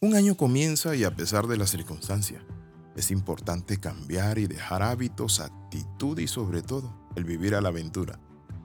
Un año comienza y a pesar de las circunstancias, es importante cambiar y dejar hábitos, actitud y sobre todo el vivir a la aventura.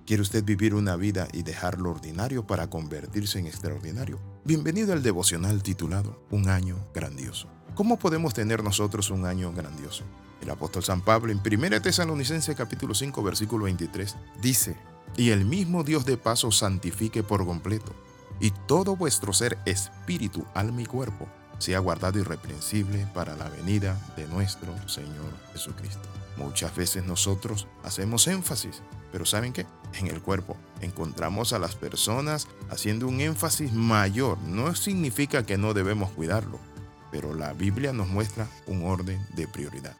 ¿Quiere usted vivir una vida y dejar lo ordinario para convertirse en extraordinario? Bienvenido al devocional titulado Un año grandioso. ¿Cómo podemos tener nosotros un año grandioso? El apóstol San Pablo en 1 Tesalonicense capítulo 5 versículo 23 dice, y el mismo Dios de paso santifique por completo, y todo vuestro ser, espíritu, alma y cuerpo, sea guardado irreprensible para la venida de nuestro Señor Jesucristo. Muchas veces nosotros hacemos énfasis, pero ¿saben qué? En el cuerpo encontramos a las personas haciendo un énfasis mayor. No significa que no debemos cuidarlo, pero la Biblia nos muestra un orden de prioridad.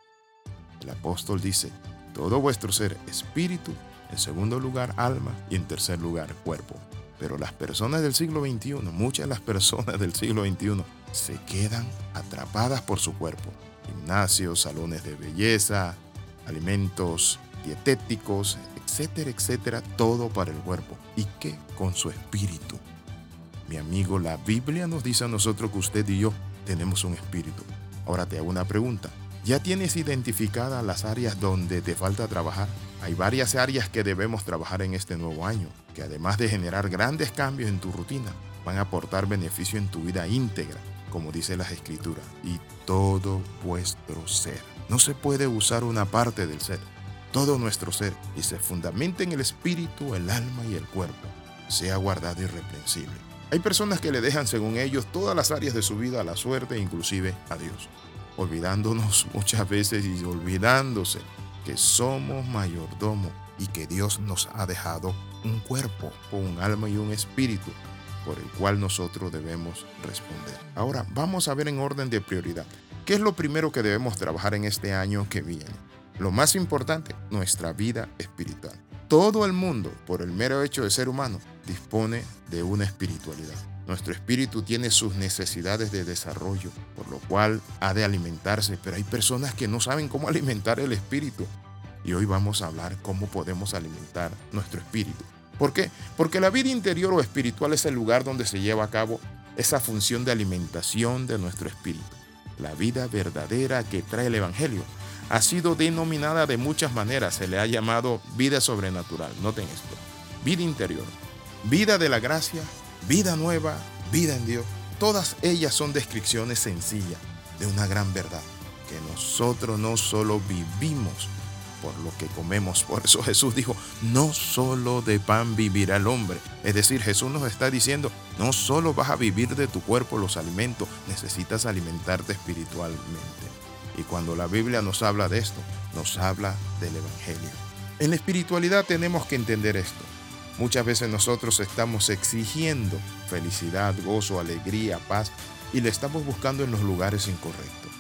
El apóstol dice, todo vuestro ser, espíritu, en segundo lugar alma y en tercer lugar cuerpo. Pero las personas del siglo XXI, muchas de las personas del siglo XXI, se quedan atrapadas por su cuerpo. Gimnasios, salones de belleza, alimentos dietéticos, etcétera, etcétera, todo para el cuerpo. ¿Y qué con su espíritu? Mi amigo, la Biblia nos dice a nosotros que usted y yo tenemos un espíritu. Ahora te hago una pregunta. ¿Ya tienes identificadas las áreas donde te falta trabajar? Hay varias áreas que debemos trabajar en este nuevo año, que además de generar grandes cambios en tu rutina, van a aportar beneficio en tu vida íntegra, como dice las escrituras, y todo vuestro ser. No se puede usar una parte del ser, todo nuestro ser, y se fundamenta en el espíritu, el alma y el cuerpo, sea guardado irreprensible. Hay personas que le dejan, según ellos, todas las áreas de su vida a la suerte, inclusive a Dios olvidándonos muchas veces y olvidándose que somos mayordomo y que Dios nos ha dejado un cuerpo, un alma y un espíritu por el cual nosotros debemos responder. Ahora vamos a ver en orden de prioridad. ¿Qué es lo primero que debemos trabajar en este año que viene? Lo más importante, nuestra vida espiritual. Todo el mundo, por el mero hecho de ser humano, dispone de una espiritualidad. Nuestro espíritu tiene sus necesidades de desarrollo, por lo cual ha de alimentarse, pero hay personas que no saben cómo alimentar el espíritu. Y hoy vamos a hablar cómo podemos alimentar nuestro espíritu. ¿Por qué? Porque la vida interior o espiritual es el lugar donde se lleva a cabo esa función de alimentación de nuestro espíritu. La vida verdadera que trae el Evangelio ha sido denominada de muchas maneras. Se le ha llamado vida sobrenatural. Noten esto. Vida interior. Vida de la gracia vida nueva, vida en Dios. Todas ellas son descripciones sencillas de una gran verdad, que nosotros no solo vivimos por lo que comemos. Por eso Jesús dijo, no solo de pan vivirá el hombre. Es decir, Jesús nos está diciendo, no solo vas a vivir de tu cuerpo los alimentos, necesitas alimentarte espiritualmente. Y cuando la Biblia nos habla de esto, nos habla del Evangelio. En la espiritualidad tenemos que entender esto. Muchas veces nosotros estamos exigiendo felicidad, gozo, alegría, paz y le estamos buscando en los lugares incorrectos.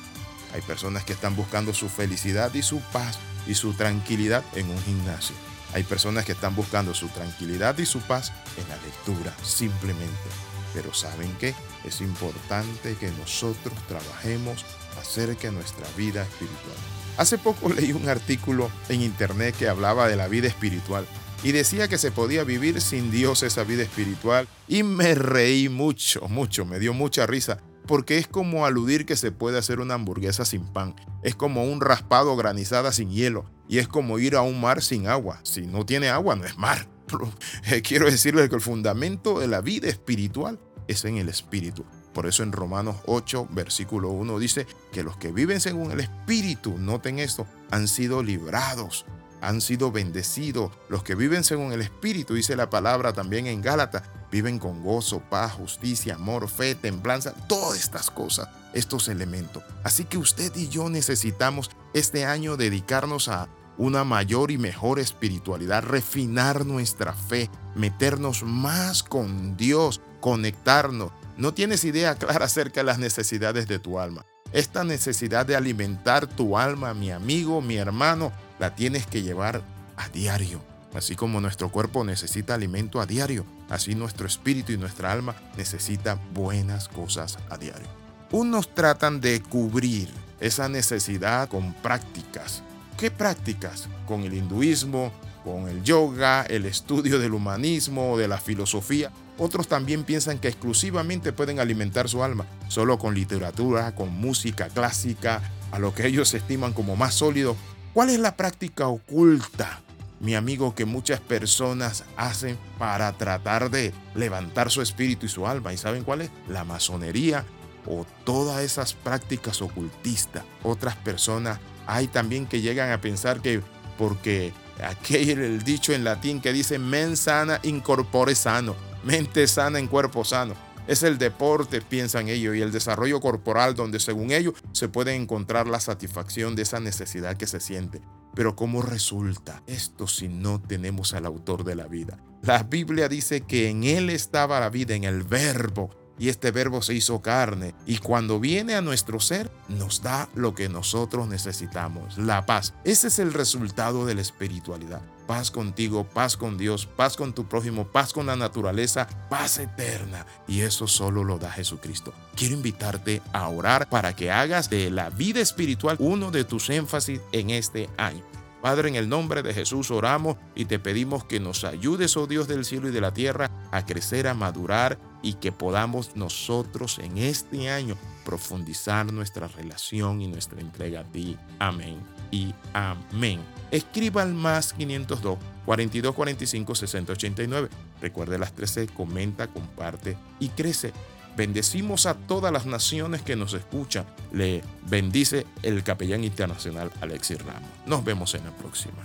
Hay personas que están buscando su felicidad y su paz y su tranquilidad en un gimnasio. Hay personas que están buscando su tranquilidad y su paz en la lectura, simplemente. Pero ¿saben qué? Es importante que nosotros trabajemos acerca de nuestra vida espiritual. Hace poco leí un artículo en internet que hablaba de la vida espiritual y decía que se podía vivir sin Dios esa vida espiritual y me reí mucho, mucho, me dio mucha risa porque es como aludir que se puede hacer una hamburguesa sin pan, es como un raspado granizada sin hielo y es como ir a un mar sin agua. Si no tiene agua no es mar. Quiero decirles que el fundamento de la vida espiritual es en el espíritu. Por eso en Romanos 8, versículo 1 dice que los que viven según el espíritu, noten esto, han sido librados han sido bendecidos. Los que viven según el Espíritu, dice la palabra también en Gálatas, viven con gozo, paz, justicia, amor, fe, templanza, todas estas cosas, estos elementos. Así que usted y yo necesitamos este año dedicarnos a una mayor y mejor espiritualidad, refinar nuestra fe, meternos más con Dios, conectarnos. No tienes idea clara acerca de las necesidades de tu alma. Esta necesidad de alimentar tu alma, mi amigo, mi hermano, la tienes que llevar a diario. Así como nuestro cuerpo necesita alimento a diario, así nuestro espíritu y nuestra alma necesita buenas cosas a diario. Unos tratan de cubrir esa necesidad con prácticas. ¿Qué prácticas? Con el hinduismo, con el yoga, el estudio del humanismo, de la filosofía. Otros también piensan que exclusivamente pueden alimentar su alma solo con literatura, con música clásica, a lo que ellos estiman como más sólido. ¿Cuál es la práctica oculta, mi amigo, que muchas personas hacen para tratar de levantar su espíritu y su alma? ¿Y saben cuál es? La masonería o todas esas prácticas ocultistas. Otras personas hay también que llegan a pensar que porque aquel el dicho en latín que dice men sana incorpore sano, mente sana en cuerpo sano. Es el deporte, piensan ellos, y el desarrollo corporal donde según ellos se puede encontrar la satisfacción de esa necesidad que se siente. Pero ¿cómo resulta esto si no tenemos al autor de la vida? La Biblia dice que en Él estaba la vida, en el verbo, y este verbo se hizo carne y cuando viene a nuestro ser nos da lo que nosotros necesitamos, la paz. Ese es el resultado de la espiritualidad. Paz contigo, paz con Dios, paz con tu prójimo, paz con la naturaleza, paz eterna. Y eso solo lo da Jesucristo. Quiero invitarte a orar para que hagas de la vida espiritual uno de tus énfasis en este año. Padre, en el nombre de Jesús oramos y te pedimos que nos ayudes, oh Dios del cielo y de la tierra, a crecer, a madurar y que podamos nosotros en este año profundizar nuestra relación y nuestra entrega a ti. Amén y amén. Escriba al más 502 42 45 60 89. Recuerde las 13, comenta, comparte y crece. Bendecimos a todas las naciones que nos escuchan. Le bendice el capellán internacional Alexis Ramos. Nos vemos en la próxima.